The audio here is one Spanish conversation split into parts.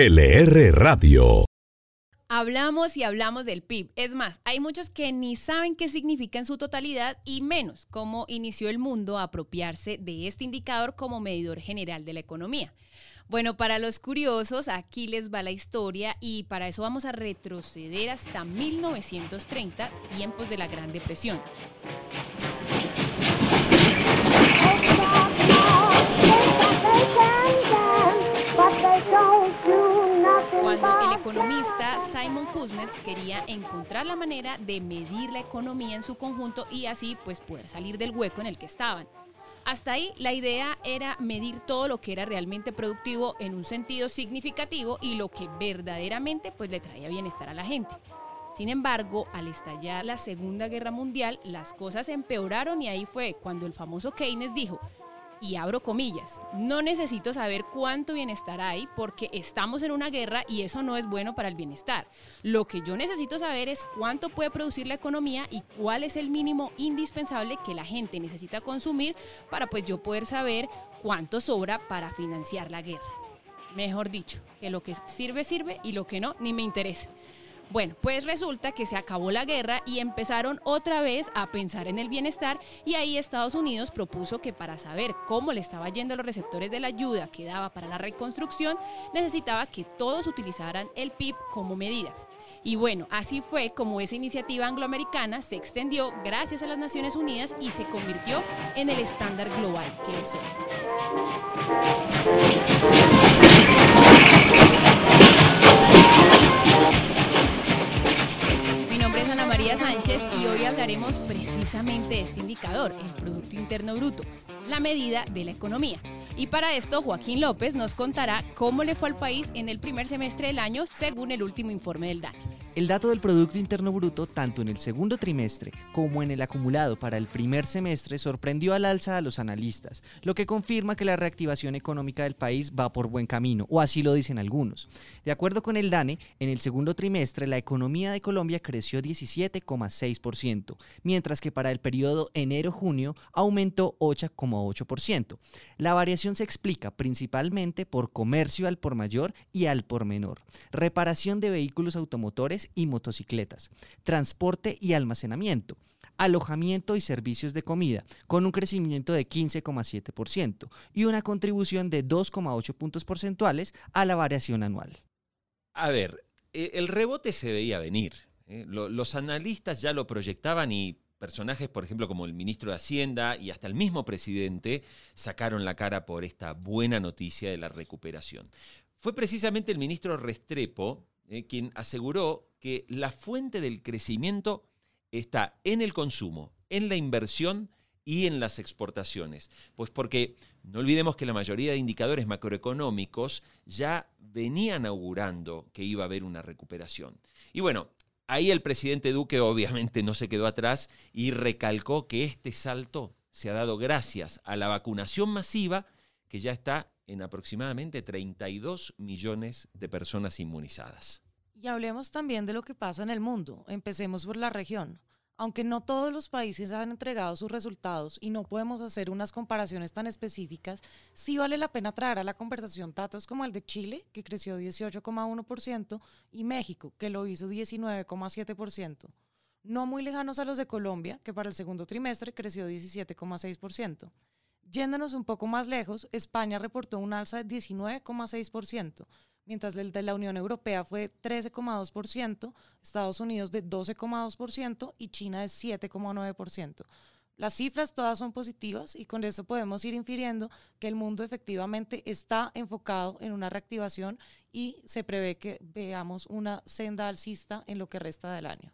LR Radio. Hablamos y hablamos del PIB. Es más, hay muchos que ni saben qué significa en su totalidad y menos cómo inició el mundo a apropiarse de este indicador como medidor general de la economía. Bueno, para los curiosos, aquí les va la historia y para eso vamos a retroceder hasta 1930, tiempos de la Gran Depresión. Cuando el economista Simon Kuznets quería encontrar la manera de medir la economía en su conjunto y así pues poder salir del hueco en el que estaban. Hasta ahí la idea era medir todo lo que era realmente productivo en un sentido significativo y lo que verdaderamente pues le traía bienestar a la gente. Sin embargo, al estallar la Segunda Guerra Mundial, las cosas empeoraron y ahí fue cuando el famoso Keynes dijo, y abro comillas, no necesito saber cuánto bienestar hay porque estamos en una guerra y eso no es bueno para el bienestar. Lo que yo necesito saber es cuánto puede producir la economía y cuál es el mínimo indispensable que la gente necesita consumir para pues yo poder saber cuánto sobra para financiar la guerra. Mejor dicho, que lo que sirve sirve y lo que no ni me interesa. Bueno, pues resulta que se acabó la guerra y empezaron otra vez a pensar en el bienestar y ahí Estados Unidos propuso que para saber cómo le estaba yendo a los receptores de la ayuda que daba para la reconstrucción, necesitaba que todos utilizaran el PIB como medida. Y bueno, así fue como esa iniciativa angloamericana se extendió gracias a las Naciones Unidas y se convirtió en el estándar global que es hoy. Sánchez y hoy hablaremos precisamente de este indicador, el Producto Interno Bruto, la medida de la economía. Y para esto, Joaquín López nos contará cómo le fue al país en el primer semestre del año según el último informe del DANE. El dato del Producto Interno Bruto, tanto en el segundo trimestre como en el acumulado para el primer semestre, sorprendió al alza a los analistas, lo que confirma que la reactivación económica del país va por buen camino, o así lo dicen algunos. De acuerdo con el DANE, en el segundo trimestre la economía de Colombia creció 17,6%, mientras que para el periodo enero-junio aumentó 8,8%. La variación se explica principalmente por comercio al por mayor y al por menor, reparación de vehículos automotores y motocicletas, transporte y almacenamiento, alojamiento y servicios de comida, con un crecimiento de 15,7% y una contribución de 2,8 puntos porcentuales a la variación anual. A ver, e, el rebote se veía venir. ¿eh? Los analistas ya lo proyectaban y personajes, por ejemplo, como el ministro de Hacienda y hasta el mismo presidente, sacaron la cara por esta buena noticia de la recuperación. Fue precisamente el ministro Restrepo eh, quien aseguró que la fuente del crecimiento está en el consumo, en la inversión y en las exportaciones. Pues porque no olvidemos que la mayoría de indicadores macroeconómicos ya venían augurando que iba a haber una recuperación. Y bueno, ahí el presidente Duque obviamente no se quedó atrás y recalcó que este salto se ha dado gracias a la vacunación masiva que ya está en aproximadamente 32 millones de personas inmunizadas. Y hablemos también de lo que pasa en el mundo. Empecemos por la región. Aunque no todos los países han entregado sus resultados y no podemos hacer unas comparaciones tan específicas, sí vale la pena traer a la conversación datos como el de Chile, que creció 18,1%, y México, que lo hizo 19,7%. No muy lejanos a los de Colombia, que para el segundo trimestre creció 17,6%. Yéndonos un poco más lejos, España reportó un alza de 19,6%, mientras el de la Unión Europea fue 13,2%, Estados Unidos de 12,2% y China de 7,9%. Las cifras todas son positivas y con eso podemos ir infiriendo que el mundo efectivamente está enfocado en una reactivación y se prevé que veamos una senda alcista en lo que resta del año.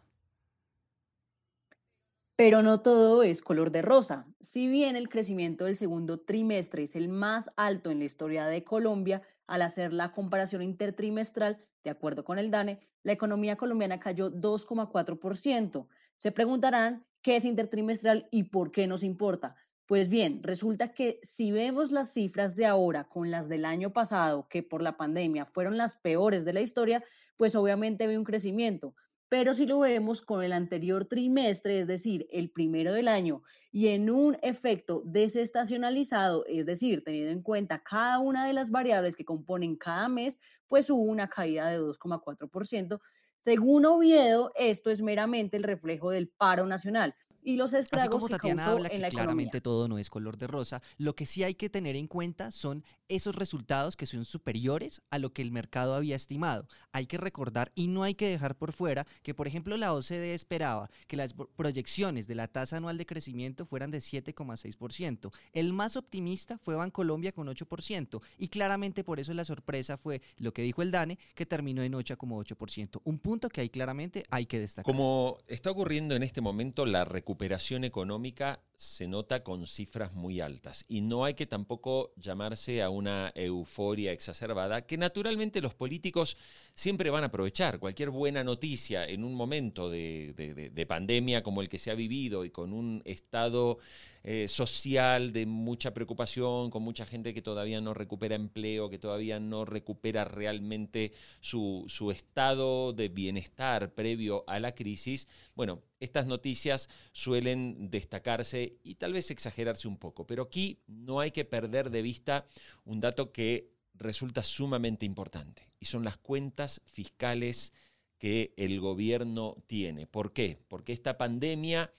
Pero no todo es color de rosa. Si bien el crecimiento del segundo trimestre es el más alto en la historia de Colombia, al hacer la comparación intertrimestral, de acuerdo con el DANE, la economía colombiana cayó 2,4%. Se preguntarán qué es intertrimestral y por qué nos importa. Pues bien, resulta que si vemos las cifras de ahora con las del año pasado, que por la pandemia fueron las peores de la historia, pues obviamente ve un crecimiento. Pero si lo vemos con el anterior trimestre, es decir, el primero del año, y en un efecto desestacionalizado, es decir, teniendo en cuenta cada una de las variables que componen cada mes, pues hubo una caída de 2,4%. Según Oviedo, esto es meramente el reflejo del paro nacional, y los estragos Así como que Tatiana causó habla que en la claramente economía. todo no es color de rosa, lo que sí hay que tener en cuenta son esos resultados que son superiores a lo que el mercado había estimado. Hay que recordar y no hay que dejar por fuera que, por ejemplo, la OCDE esperaba que las pro- proyecciones de la tasa anual de crecimiento fueran de 7,6%. El más optimista fue Bancolombia con 8% y claramente por eso la sorpresa fue lo que dijo el DANE, que terminó en 8,8%. Un punto que ahí claramente hay que destacar. Como está ocurriendo en este momento, la recuperación económica se nota con cifras muy altas y no hay que tampoco llamarse a una euforia exacerbada que naturalmente los políticos siempre van a aprovechar. Cualquier buena noticia en un momento de pandemia como el que se ha vivido y con un estado eh, social de mucha preocupación, con mucha gente que todavía no recupera empleo, que todavía no recupera realmente su, su estado de bienestar previo a la crisis, bueno, estas noticias suelen destacarse y tal vez exagerarse un poco, pero aquí no hay que perder de vista un dato que resulta sumamente importante y son las cuentas fiscales que el gobierno tiene. ¿Por qué? Porque esta pandemia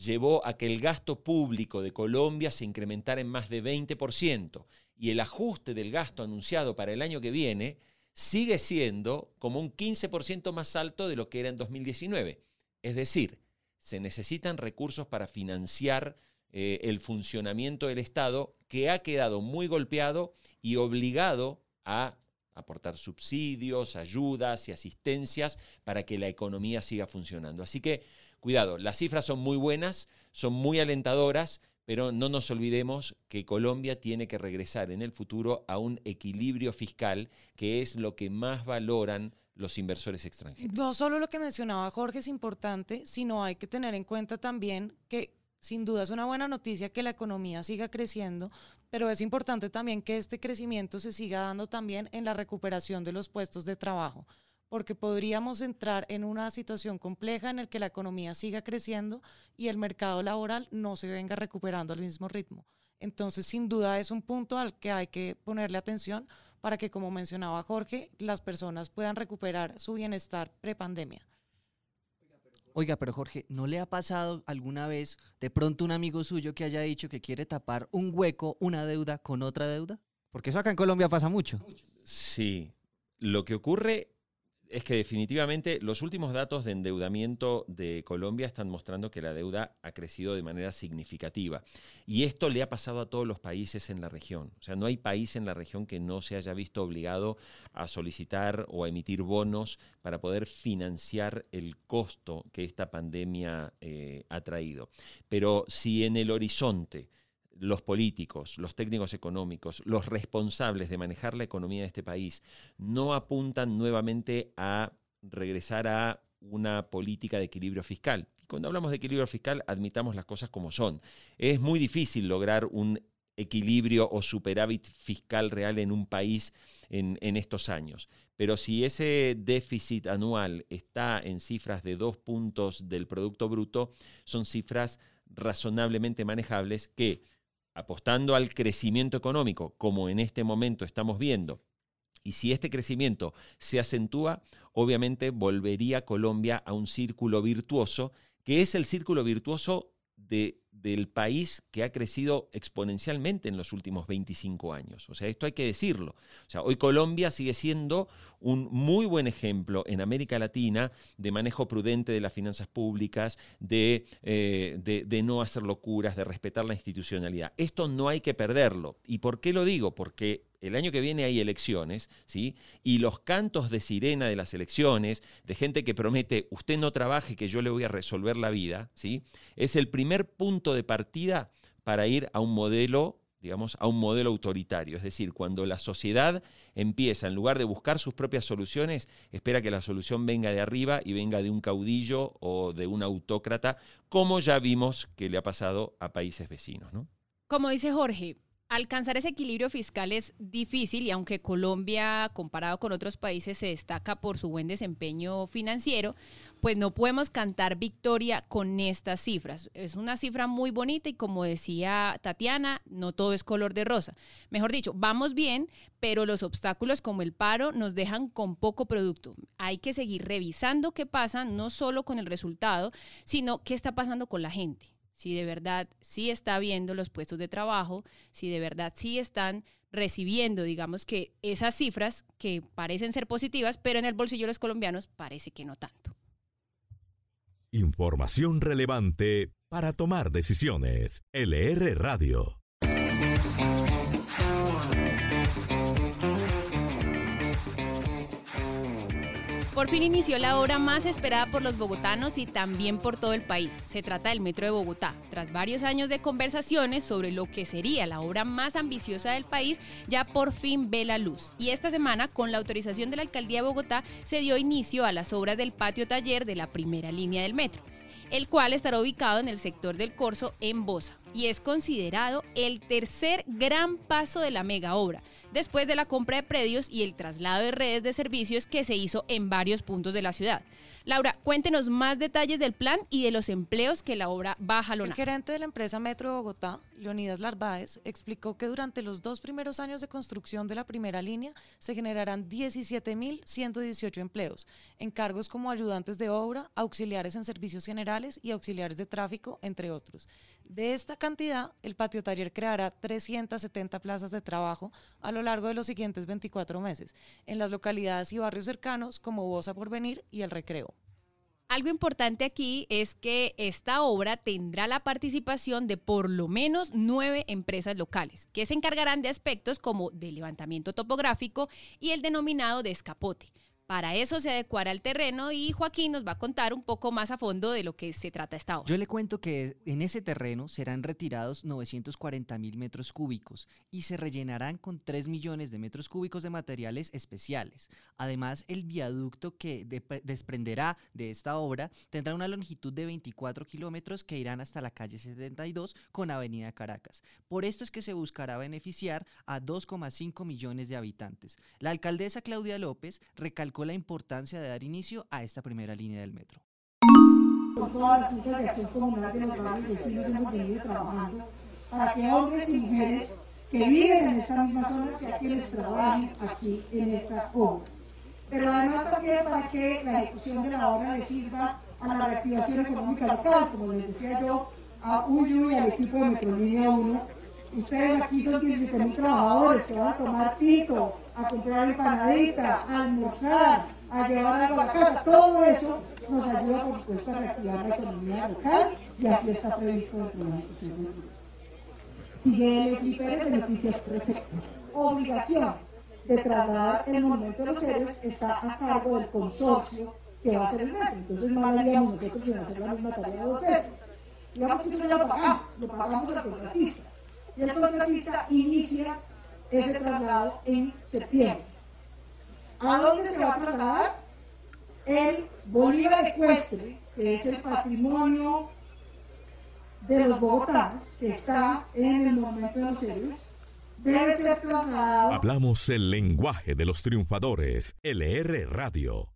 llevó a que el gasto público de Colombia se incrementara en más de 20% y el ajuste del gasto anunciado para el año que viene sigue siendo como un 15% más alto de lo que era en 2019. Es decir, se necesitan recursos para financiar eh, el funcionamiento del Estado que ha quedado muy golpeado y obligado a aportar subsidios, ayudas y asistencias para que la economía siga funcionando. Así que cuidado, las cifras son muy buenas, son muy alentadoras, pero no nos olvidemos que Colombia tiene que regresar en el futuro a un equilibrio fiscal, que es lo que más valoran los inversores extranjeros. No solo lo que mencionaba Jorge es importante, sino hay que tener en cuenta también que sin duda es una buena noticia que la economía siga creciendo, pero es importante también que este crecimiento se siga dando también en la recuperación de los puestos de trabajo, porque podríamos entrar en una situación compleja en la que la economía siga creciendo y el mercado laboral no se venga recuperando al mismo ritmo. Entonces, sin duda es un punto al que hay que ponerle atención para que, como mencionaba Jorge, las personas puedan recuperar su bienestar prepandemia. Oiga, pero Jorge, ¿no le ha pasado alguna vez de pronto un amigo suyo que haya dicho que quiere tapar un hueco, una deuda con otra deuda? Porque eso acá en Colombia pasa mucho. Sí, lo que ocurre es que definitivamente los últimos datos de endeudamiento de Colombia están mostrando que la deuda ha crecido de manera significativa. Y esto le ha pasado a todos los países en la región. O sea, no hay país en la región que no se haya visto obligado a solicitar o a emitir bonos para poder financiar el costo que esta pandemia eh, ha traído. Pero si en el horizonte los políticos, los técnicos económicos, los responsables de manejar la economía de este país no apuntan nuevamente a regresar a una política de equilibrio fiscal. Y cuando hablamos de equilibrio fiscal, admitamos las cosas como son. Es muy difícil lograr un equilibrio o superávit fiscal real en un país en, en estos años. Pero si ese déficit anual está en cifras de dos puntos del Producto Bruto, son cifras razonablemente manejables que apostando al crecimiento económico, como en este momento estamos viendo, y si este crecimiento se acentúa, obviamente volvería Colombia a un círculo virtuoso, que es el círculo virtuoso de, del país que ha crecido exponencialmente en los últimos 25 años. O sea, esto hay que decirlo. O sea, hoy Colombia sigue siendo un muy buen ejemplo en América Latina de manejo prudente de las finanzas públicas, de, eh, de, de no hacer locuras, de respetar la institucionalidad. Esto no hay que perderlo. ¿Y por qué lo digo? Porque el año que viene hay elecciones, ¿sí? Y los cantos de sirena de las elecciones, de gente que promete, usted no trabaje, que yo le voy a resolver la vida, ¿sí? Es el primer punto de partida para ir a un modelo, digamos, a un modelo autoritario. Es decir, cuando la sociedad empieza, en lugar de buscar sus propias soluciones, espera que la solución venga de arriba y venga de un caudillo o de un autócrata, como ya vimos que le ha pasado a países vecinos, ¿no? Como dice Jorge, Alcanzar ese equilibrio fiscal es difícil y aunque Colombia, comparado con otros países, se destaca por su buen desempeño financiero, pues no podemos cantar victoria con estas cifras. Es una cifra muy bonita y como decía Tatiana, no todo es color de rosa. Mejor dicho, vamos bien, pero los obstáculos como el paro nos dejan con poco producto. Hay que seguir revisando qué pasa, no solo con el resultado, sino qué está pasando con la gente si de verdad sí está viendo los puestos de trabajo, si de verdad sí están recibiendo, digamos que esas cifras que parecen ser positivas, pero en el bolsillo de los colombianos parece que no tanto. Información relevante para tomar decisiones. LR Radio. Por fin inició la obra más esperada por los bogotanos y también por todo el país. Se trata del Metro de Bogotá. Tras varios años de conversaciones sobre lo que sería la obra más ambiciosa del país, ya por fin ve la luz. Y esta semana, con la autorización de la Alcaldía de Bogotá, se dio inicio a las obras del patio taller de la primera línea del metro el cual estará ubicado en el sector del Corso en Bosa y es considerado el tercer gran paso de la mega obra, después de la compra de predios y el traslado de redes de servicios que se hizo en varios puntos de la ciudad. Laura, cuéntenos más detalles del plan y de los empleos que la obra va a jalonar. El gerente de la empresa Metro de Bogotá, Leonidas Larváez, explicó que durante los dos primeros años de construcción de la primera línea se generarán 17.118 empleos, en cargos como ayudantes de obra, auxiliares en servicios generales y auxiliares de tráfico, entre otros. De esta cantidad, el patio taller creará 370 plazas de trabajo a lo largo de los siguientes 24 meses, en las localidades y barrios cercanos como Bosa Porvenir y El Recreo. Algo importante aquí es que esta obra tendrá la participación de por lo menos nueve empresas locales, que se encargarán de aspectos como de levantamiento topográfico y el denominado descapote, para eso se adecuará el terreno y Joaquín nos va a contar un poco más a fondo de lo que se trata esta obra. Yo le cuento que en ese terreno serán retirados 940 mil metros cúbicos y se rellenarán con 3 millones de metros cúbicos de materiales especiales. Además, el viaducto que desprenderá de esta obra tendrá una longitud de 24 kilómetros que irán hasta la calle 72 con Avenida Caracas. Por esto es que se buscará beneficiar a 2,5 millones de habitantes. La alcaldesa Claudia López recalcó la importancia de dar inicio a esta primera línea del metro. Con todas las juntas de acción comunal de los barrios vecinos hemos venido trabajando para que hombres y mujeres que viven en estas mismas zonas sean quienes trabajen aquí en esta obra. Pero además también para que la ejecución de la obra le sirva a la reactivación económica local, como les decía yo, a UYU y al equipo de Metrolínea 1. Ustedes aquí son 17.000 trabajadores que van a tomar pico, a comprar empanadita, a almorzar, a llevar algo a la casa. Todo eso nos ayuda, por supuesto, a reactivar la economía local y así está previsto de la institución Sigue el equipo de beneficios perfectos. Obligación de trasladar el monumento de los héroes está a cargo del consorcio que va a ser el metro. Entonces no haríamos nosotros de hacer la misma tarea dos veces. Digamos que eso ya lo pagamos, lo pagamos al contratista. Y el contratista inicia ese traslado en septiembre. ¿A dónde se va a trasladar? El Bolívar Ecuestre, que es el patrimonio de los bogotanos, que está en el momento de los héroes, debe ser trasladado. Hablamos el lenguaje de los triunfadores. LR Radio.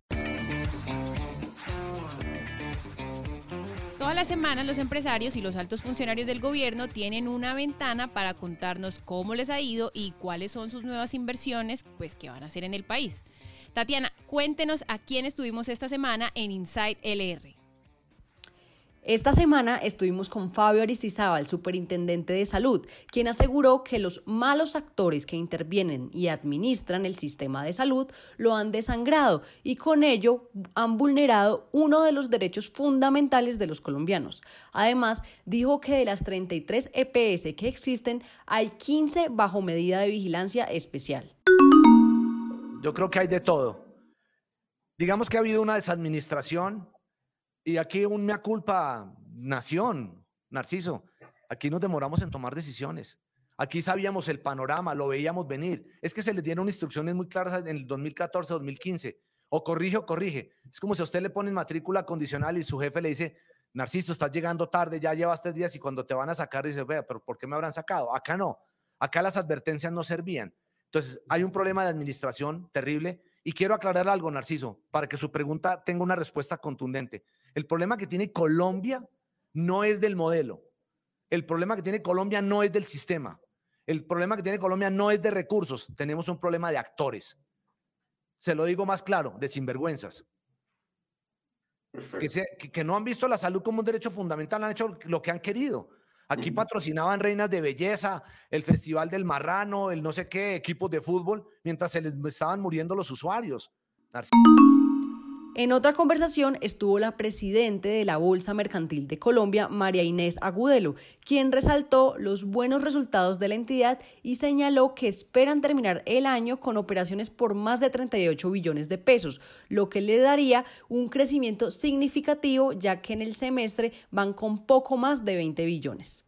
Todas las semanas los empresarios y los altos funcionarios del gobierno tienen una ventana para contarnos cómo les ha ido y cuáles son sus nuevas inversiones pues, que van a hacer en el país. Tatiana, cuéntenos a quién estuvimos esta semana en Inside LR. Esta semana estuvimos con Fabio Aristizábal, superintendente de salud, quien aseguró que los malos actores que intervienen y administran el sistema de salud lo han desangrado y con ello han vulnerado uno de los derechos fundamentales de los colombianos. Además, dijo que de las 33 EPS que existen, hay 15 bajo medida de vigilancia especial. Yo creo que hay de todo. Digamos que ha habido una desadministración y aquí un mea culpa, nación, Narciso. Aquí nos demoramos en tomar decisiones. Aquí sabíamos el panorama, lo veíamos venir. Es que se le dieron instrucciones muy claras en el 2014, 2015. O corrige o corrige. Es como si a usted le ponen matrícula condicional y su jefe le dice, Narciso, estás llegando tarde, ya llevas tres días y cuando te van a sacar dice, vea, pero ¿por qué me habrán sacado? Acá no. Acá las advertencias no servían. Entonces, hay un problema de administración terrible y quiero aclarar algo, Narciso, para que su pregunta tenga una respuesta contundente. El problema que tiene Colombia no es del modelo. El problema que tiene Colombia no es del sistema. El problema que tiene Colombia no es de recursos. Tenemos un problema de actores. Se lo digo más claro, de sinvergüenzas. Que, que, no han visto la salud como un derecho fundamental, han hecho lo que han querido. Aquí patrocinaban reinas de belleza, el Festival del Marrano, el no sé qué, equipos de fútbol, mientras se les estaban muriendo los usuarios. En otra conversación estuvo la presidente de la Bolsa Mercantil de Colombia, María Inés Agudelo, quien resaltó los buenos resultados de la entidad y señaló que esperan terminar el año con operaciones por más de 38 billones de pesos, lo que le daría un crecimiento significativo ya que en el semestre van con poco más de 20 billones.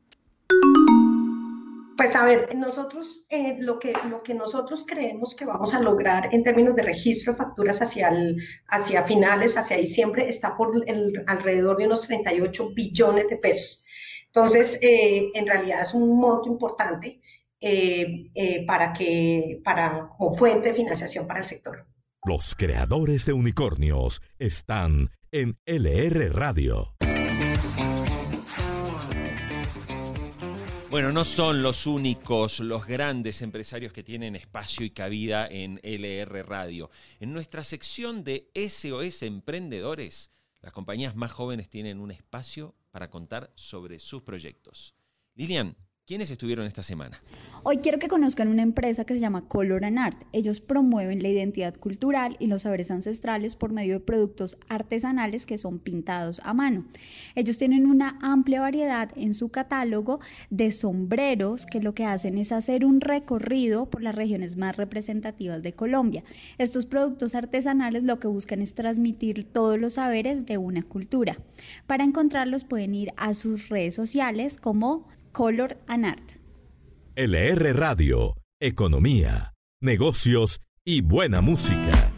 Pues a ver, nosotros eh, lo, que, lo que nosotros creemos que vamos a lograr en términos de registro de facturas hacia, el, hacia finales, hacia diciembre, está por el, alrededor de unos 38 billones de pesos. Entonces, eh, en realidad es un monto importante eh, para que, para, como fuente de financiación para el sector. Los creadores de unicornios están en LR Radio. Bueno, no son los únicos, los grandes empresarios que tienen espacio y cabida en LR Radio. En nuestra sección de SOS Emprendedores, las compañías más jóvenes tienen un espacio para contar sobre sus proyectos. Lilian, ¿Quiénes estuvieron esta semana? Hoy quiero que conozcan una empresa que se llama Color and Art. Ellos promueven la identidad cultural y los saberes ancestrales por medio de productos artesanales que son pintados a mano. Ellos tienen una amplia variedad en su catálogo de sombreros que lo que hacen es hacer un recorrido por las regiones más representativas de Colombia. Estos productos artesanales lo que buscan es transmitir todos los saberes de una cultura. Para encontrarlos pueden ir a sus redes sociales como Color and Art. LR Radio, economía, negocios y buena música.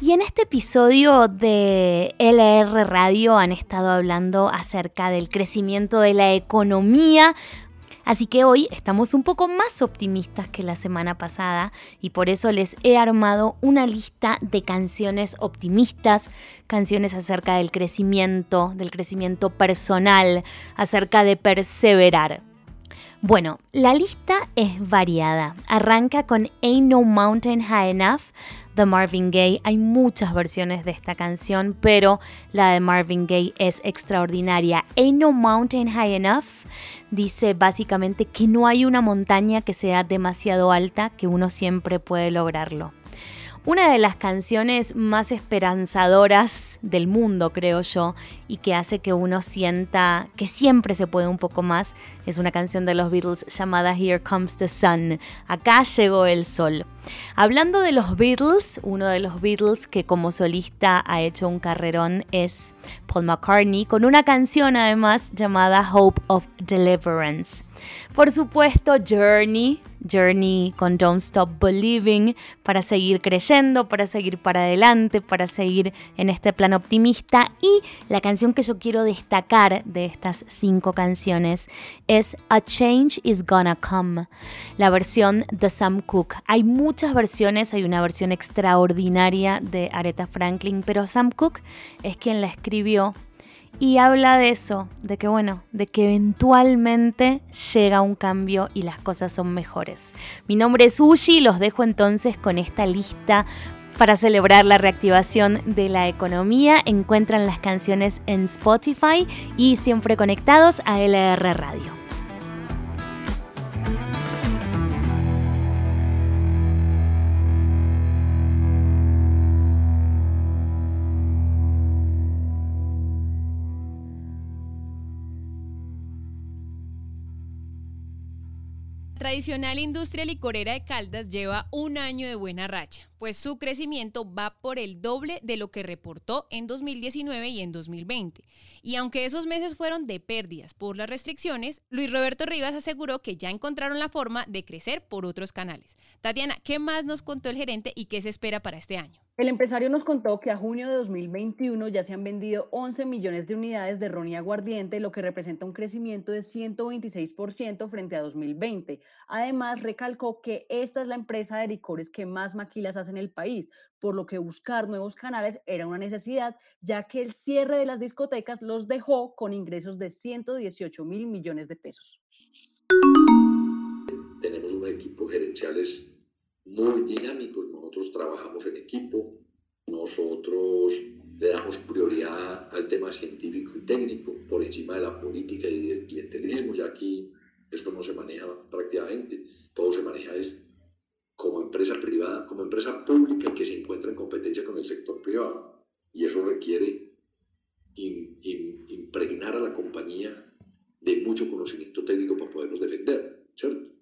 Y en este episodio de LR Radio han estado hablando acerca del crecimiento de la economía, Así que hoy estamos un poco más optimistas que la semana pasada y por eso les he armado una lista de canciones optimistas, canciones acerca del crecimiento, del crecimiento personal, acerca de perseverar. Bueno, la lista es variada. Arranca con Ain't No Mountain High Enough de Marvin Gaye. Hay muchas versiones de esta canción, pero la de Marvin Gaye es extraordinaria. Ain't No Mountain High Enough dice básicamente que no hay una montaña que sea demasiado alta que uno siempre puede lograrlo. Una de las canciones más esperanzadoras del mundo, creo yo, y que hace que uno sienta que siempre se puede un poco más, es una canción de los Beatles llamada Here Comes the Sun. Acá llegó el sol. Hablando de los Beatles, uno de los Beatles que como solista ha hecho un carrerón es Paul McCartney, con una canción además llamada Hope of Deliverance. Por supuesto, Journey, Journey con Don't Stop Believing, para seguir creyendo, para seguir para adelante, para seguir en este plan optimista. Y la canción que yo quiero destacar de estas cinco canciones es A Change Is Gonna Come, la versión de Sam Cooke. Hay muchas versiones, hay una versión extraordinaria de Aretha Franklin, pero Sam Cooke es quien la escribió y habla de eso, de que bueno, de que eventualmente llega un cambio y las cosas son mejores. Mi nombre es Ushi los dejo entonces con esta lista para celebrar la reactivación de la economía. Encuentran las canciones en Spotify y siempre conectados a LR Radio. Tradicional industria licorera de Caldas lleva un año de buena racha, pues su crecimiento va por el doble de lo que reportó en 2019 y en 2020. Y aunque esos meses fueron de pérdidas por las restricciones, Luis Roberto Rivas aseguró que ya encontraron la forma de crecer por otros canales. Tatiana, ¿qué más nos contó el gerente y qué se espera para este año? El empresario nos contó que a junio de 2021 ya se han vendido 11 millones de unidades de ron y aguardiente, lo que representa un crecimiento de 126% frente a 2020. Además, recalcó que esta es la empresa de licores que más maquilas hace en el país, por lo que buscar nuevos canales era una necesidad, ya que el cierre de las discotecas los dejó con ingresos de 118 mil millones de pesos. Tenemos un equipo gerenciales muy dinámicos. Nosotros trabajamos en equipo, nosotros le damos prioridad al tema científico y técnico por encima de la política y del clientelismo. Y aquí esto no se maneja prácticamente, todo se maneja es como empresa privada, como empresa pública que se encuentra en competencia con el sector privado. Y eso requiere impregnar a la compañía de mucho conocimiento técnico para podernos defender, ¿cierto?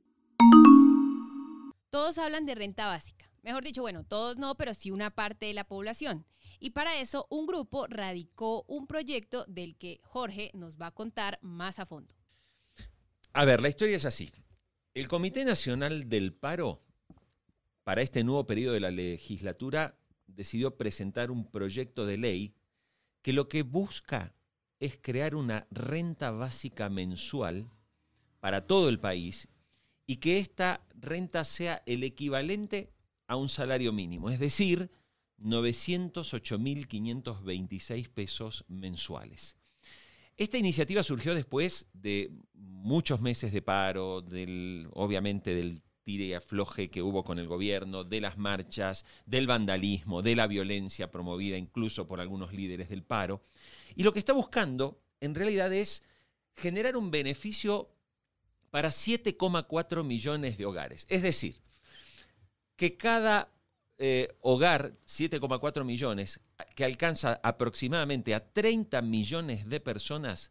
Todos hablan de renta básica. Mejor dicho, bueno, todos no, pero sí una parte de la población. Y para eso un grupo radicó un proyecto del que Jorge nos va a contar más a fondo. A ver, la historia es así. El Comité Nacional del Paro, para este nuevo periodo de la legislatura, decidió presentar un proyecto de ley que lo que busca es crear una renta básica mensual para todo el país y que esta renta sea el equivalente a un salario mínimo, es decir, 908.526 pesos mensuales. Esta iniciativa surgió después de muchos meses de paro, del, obviamente del tire y afloje que hubo con el gobierno, de las marchas, del vandalismo, de la violencia promovida incluso por algunos líderes del paro. Y lo que está buscando en realidad es generar un beneficio para 7,4 millones de hogares. Es decir, que cada eh, hogar, 7,4 millones, que alcanza aproximadamente a 30 millones de personas,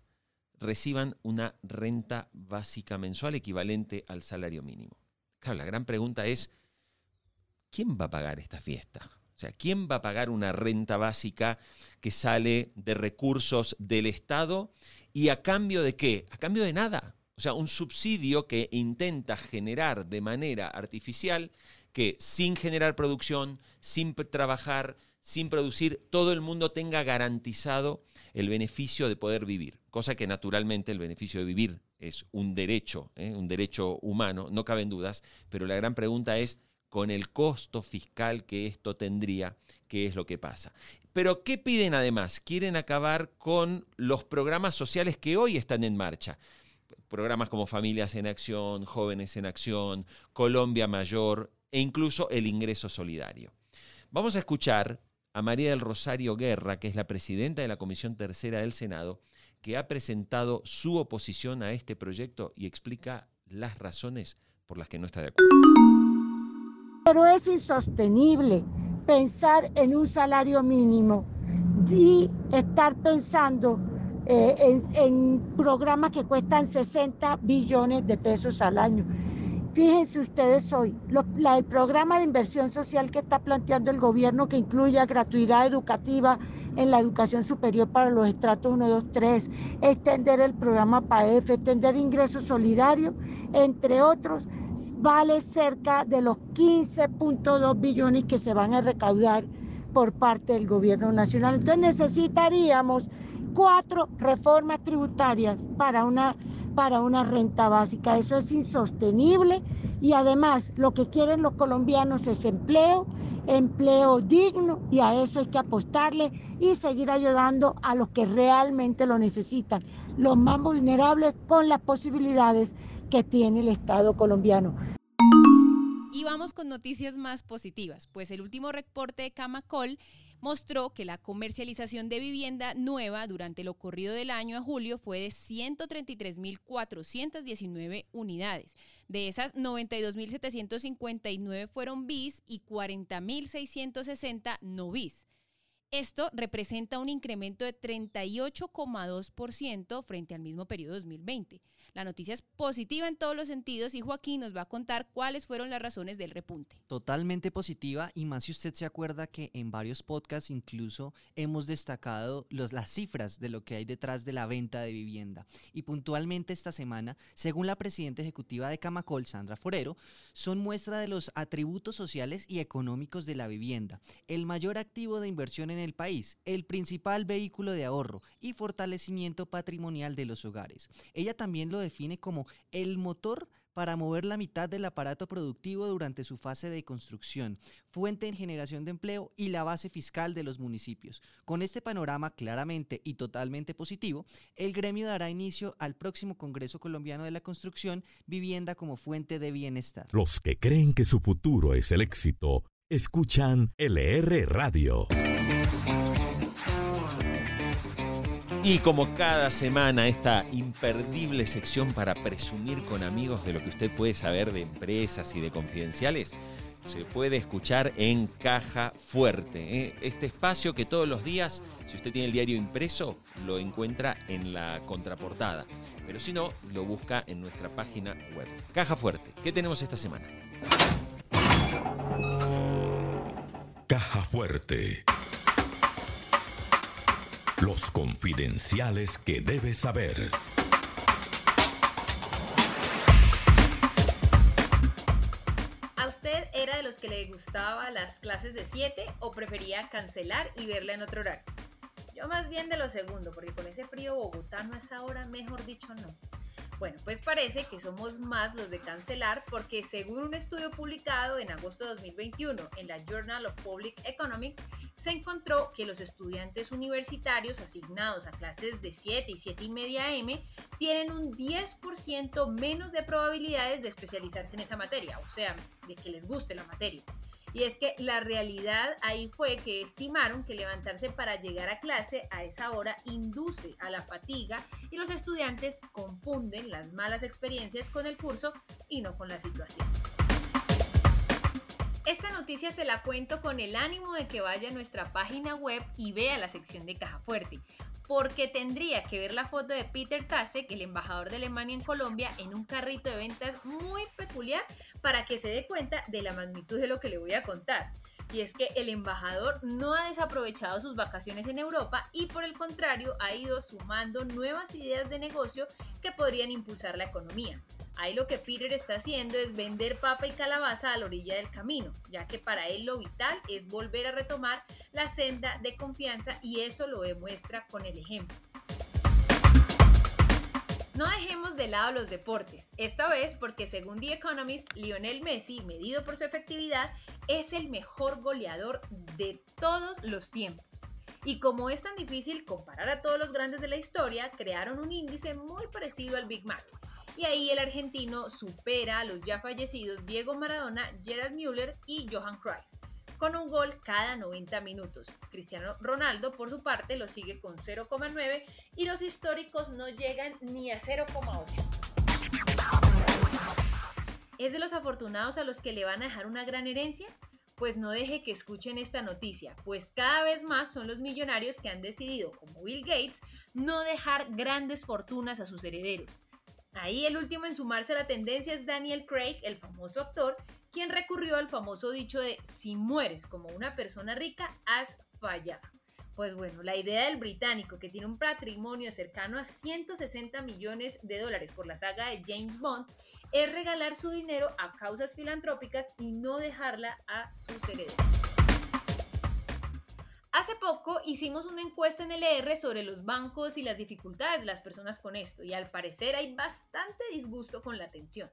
reciban una renta básica mensual equivalente al salario mínimo. Claro, la gran pregunta es, ¿quién va a pagar esta fiesta? O sea, ¿quién va a pagar una renta básica que sale de recursos del Estado y a cambio de qué? A cambio de nada. O sea, un subsidio que intenta generar de manera artificial que sin generar producción, sin trabajar, sin producir, todo el mundo tenga garantizado el beneficio de poder vivir. Cosa que naturalmente el beneficio de vivir es un derecho, ¿eh? un derecho humano, no caben dudas, pero la gran pregunta es, con el costo fiscal que esto tendría, ¿qué es lo que pasa? Pero ¿qué piden además? Quieren acabar con los programas sociales que hoy están en marcha programas como Familias en Acción, Jóvenes en Acción, Colombia Mayor e incluso el ingreso solidario. Vamos a escuchar a María del Rosario Guerra, que es la presidenta de la Comisión Tercera del Senado, que ha presentado su oposición a este proyecto y explica las razones por las que no está de acuerdo. Pero es insostenible pensar en un salario mínimo y estar pensando eh, en, programas que cuestan 60 billones de pesos al año. Fíjense ustedes hoy, el programa de inversión social que está planteando el gobierno que incluya gratuidad educativa en la educación superior para los estratos 1, 2, 3, extender el programa PAEF, extender ingresos solidarios, entre otros, vale cerca de los 15.2 billones que se van a recaudar por parte del gobierno nacional. Entonces necesitaríamos cuatro reformas tributarias para una, para una renta básica. Eso es insostenible y además lo que quieren los colombianos es empleo, empleo digno y a eso hay que apostarle y seguir ayudando a los que realmente lo necesitan, los más vulnerables con las posibilidades que tiene el Estado colombiano. Y vamos con noticias más positivas, pues el último reporte de Camacol mostró que la comercialización de vivienda nueva durante lo corrido del año a julio fue de 133.419 unidades. De esas, 92.759 fueron bis y 40.660 no bis. Esto representa un incremento de 38,2% frente al mismo periodo 2020. La noticia es positiva en todos los sentidos y Joaquín nos va a contar cuáles fueron las razones del repunte. Totalmente positiva y más si usted se acuerda que en varios podcasts incluso hemos destacado los, las cifras de lo que hay detrás de la venta de vivienda. Y puntualmente esta semana, según la presidenta ejecutiva de Camacol, Sandra Forero, son muestra de los atributos sociales y económicos de la vivienda, el mayor activo de inversión en el país, el principal vehículo de ahorro y fortalecimiento patrimonial de los hogares. Ella también lo define como el motor para mover la mitad del aparato productivo durante su fase de construcción, fuente en generación de empleo y la base fiscal de los municipios. Con este panorama claramente y totalmente positivo, el gremio dará inicio al próximo Congreso Colombiano de la Construcción, vivienda como fuente de bienestar. Los que creen que su futuro es el éxito, escuchan LR Radio. Y como cada semana, esta imperdible sección para presumir con amigos de lo que usted puede saber de empresas y de confidenciales, se puede escuchar en Caja Fuerte. ¿eh? Este espacio que todos los días, si usted tiene el diario impreso, lo encuentra en la contraportada. Pero si no, lo busca en nuestra página web. Caja Fuerte, ¿qué tenemos esta semana? Caja Fuerte. Los confidenciales que debes saber. ¿A usted era de los que le gustaba las clases de 7 o prefería cancelar y verla en otro horario? Yo más bien de lo segundo, porque con ese frío bogotano a esa hora, mejor dicho, no. Bueno, pues parece que somos más los de cancelar porque según un estudio publicado en agosto de 2021 en la Journal of Public Economics, se encontró que los estudiantes universitarios asignados a clases de 7 y 7 y media M tienen un 10% menos de probabilidades de especializarse en esa materia, o sea, de que les guste la materia. Y es que la realidad ahí fue que estimaron que levantarse para llegar a clase a esa hora induce a la fatiga y los estudiantes confunden las malas experiencias con el curso y no con la situación. Esta noticia se la cuento con el ánimo de que vaya a nuestra página web y vea la sección de Caja Fuerte, porque tendría que ver la foto de Peter Tasek, el embajador de Alemania en Colombia, en un carrito de ventas muy peculiar para que se dé cuenta de la magnitud de lo que le voy a contar. Y es que el embajador no ha desaprovechado sus vacaciones en Europa y por el contrario ha ido sumando nuevas ideas de negocio que podrían impulsar la economía. Ahí lo que Peter está haciendo es vender papa y calabaza a la orilla del camino, ya que para él lo vital es volver a retomar la senda de confianza y eso lo demuestra con el ejemplo. No dejemos de lado los deportes, esta vez porque según The Economist, Lionel Messi, medido por su efectividad, es el mejor goleador de todos los tiempos. Y como es tan difícil comparar a todos los grandes de la historia, crearon un índice muy parecido al Big Mac. Y ahí el argentino supera a los ya fallecidos Diego Maradona, Gerard Müller y Johan Cruyff, con un gol cada 90 minutos. Cristiano Ronaldo, por su parte, lo sigue con 0,9 y los históricos no llegan ni a 0,8. ¿Es de los afortunados a los que le van a dejar una gran herencia? Pues no deje que escuchen esta noticia, pues cada vez más son los millonarios que han decidido, como Bill Gates, no dejar grandes fortunas a sus herederos. Ahí el último en sumarse a la tendencia es Daniel Craig, el famoso actor, quien recurrió al famoso dicho de si mueres como una persona rica, has fallado. Pues bueno, la idea del británico, que tiene un patrimonio cercano a 160 millones de dólares por la saga de James Bond, es regalar su dinero a causas filantrópicas y no dejarla a sus herederos. Hace poco hicimos una encuesta en LR sobre los bancos y las dificultades de las personas con esto y al parecer hay bastante disgusto con la atención.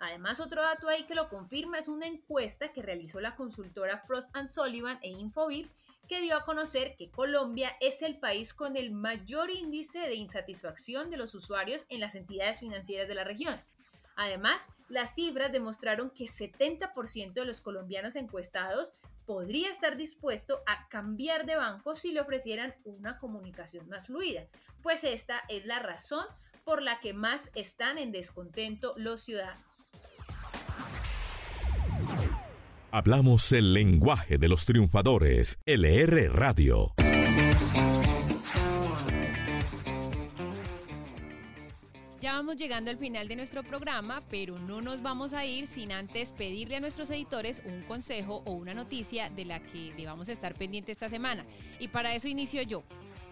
Además, otro dato ahí que lo confirma es una encuesta que realizó la consultora Frost Sullivan e Infobip que dio a conocer que Colombia es el país con el mayor índice de insatisfacción de los usuarios en las entidades financieras de la región. Además, las cifras demostraron que 70% de los colombianos encuestados podría estar dispuesto a cambiar de banco si le ofrecieran una comunicación más fluida, pues esta es la razón por la que más están en descontento los ciudadanos. Hablamos el lenguaje de los triunfadores. LR Radio. Ya vamos llegando al final de nuestro programa, pero no nos vamos a ir sin antes pedirle a nuestros editores un consejo o una noticia de la que debamos estar pendiente esta semana. Y para eso inicio yo.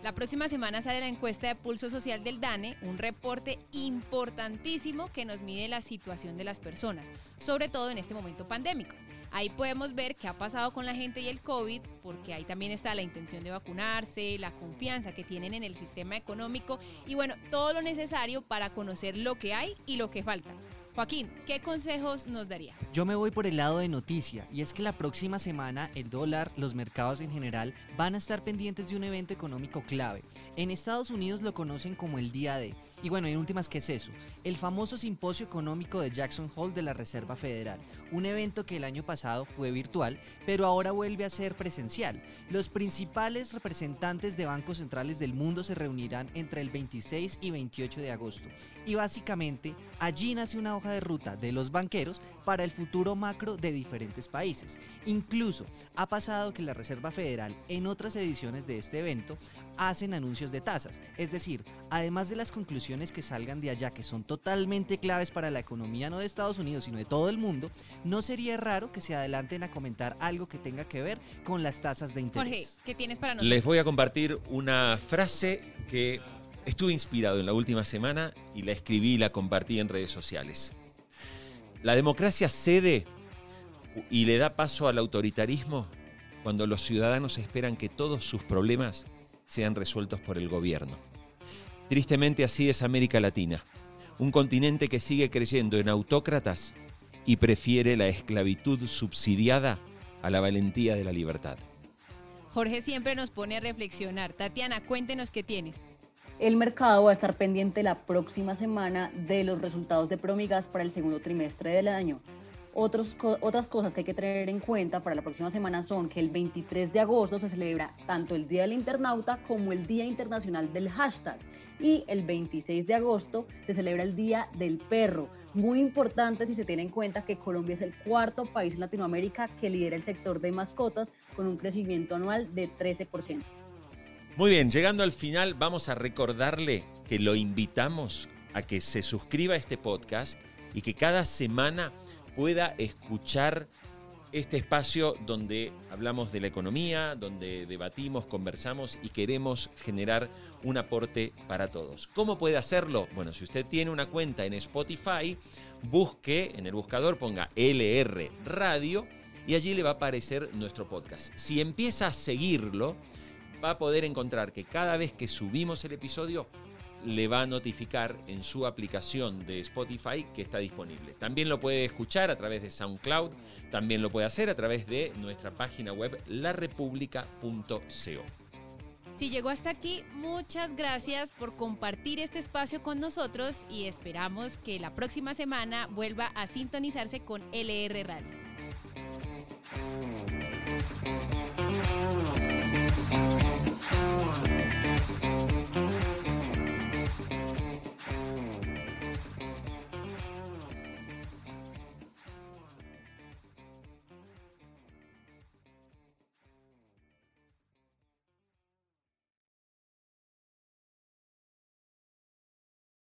La próxima semana sale la encuesta de pulso social del DANE, un reporte importantísimo que nos mide la situación de las personas, sobre todo en este momento pandémico. Ahí podemos ver qué ha pasado con la gente y el COVID, porque ahí también está la intención de vacunarse, la confianza que tienen en el sistema económico y bueno, todo lo necesario para conocer lo que hay y lo que falta. Joaquín, ¿qué consejos nos daría? Yo me voy por el lado de noticia, y es que la próxima semana el dólar, los mercados en general, van a estar pendientes de un evento económico clave. En Estados Unidos lo conocen como el Día D. Y bueno, en últimas, ¿qué es eso? El famoso simposio económico de Jackson Hole de la Reserva Federal, un evento que el año pasado fue virtual, pero ahora vuelve a ser presencial. Los principales representantes de bancos centrales del mundo se reunirán entre el 26 y 28 de agosto. Y básicamente, allí nace una hoja de ruta de los banqueros para el futuro macro de diferentes países. Incluso ha pasado que la Reserva Federal en otras ediciones de este evento hacen anuncios de tasas. Es decir, además de las conclusiones que salgan de allá, que son totalmente claves para la economía no de Estados Unidos, sino de todo el mundo, no sería raro que se adelanten a comentar algo que tenga que ver con las tasas de interés. Jorge, ¿qué tienes para nosotros? Les voy a compartir una frase que estuve inspirado en la última semana y la escribí y la compartí en redes sociales. La democracia cede y le da paso al autoritarismo cuando los ciudadanos esperan que todos sus problemas sean resueltos por el gobierno. Tristemente así es América Latina, un continente que sigue creyendo en autócratas y prefiere la esclavitud subsidiada a la valentía de la libertad. Jorge siempre nos pone a reflexionar. Tatiana, cuéntenos qué tienes. El mercado va a estar pendiente la próxima semana de los resultados de Promigas para el segundo trimestre del año. Otros, otras cosas que hay que tener en cuenta para la próxima semana son que el 23 de agosto se celebra tanto el Día del Internauta como el Día Internacional del Hashtag y el 26 de agosto se celebra el Día del Perro. Muy importante si se tiene en cuenta que Colombia es el cuarto país en Latinoamérica que lidera el sector de mascotas con un crecimiento anual de 13%. Muy bien, llegando al final vamos a recordarle que lo invitamos a que se suscriba a este podcast y que cada semana pueda escuchar este espacio donde hablamos de la economía, donde debatimos, conversamos y queremos generar un aporte para todos. ¿Cómo puede hacerlo? Bueno, si usted tiene una cuenta en Spotify, busque en el buscador, ponga LR Radio y allí le va a aparecer nuestro podcast. Si empieza a seguirlo, va a poder encontrar que cada vez que subimos el episodio, le va a notificar en su aplicación de Spotify que está disponible. También lo puede escuchar a través de SoundCloud, también lo puede hacer a través de nuestra página web larepublica.co. Si llegó hasta aquí, muchas gracias por compartir este espacio con nosotros y esperamos que la próxima semana vuelva a sintonizarse con LR Radio.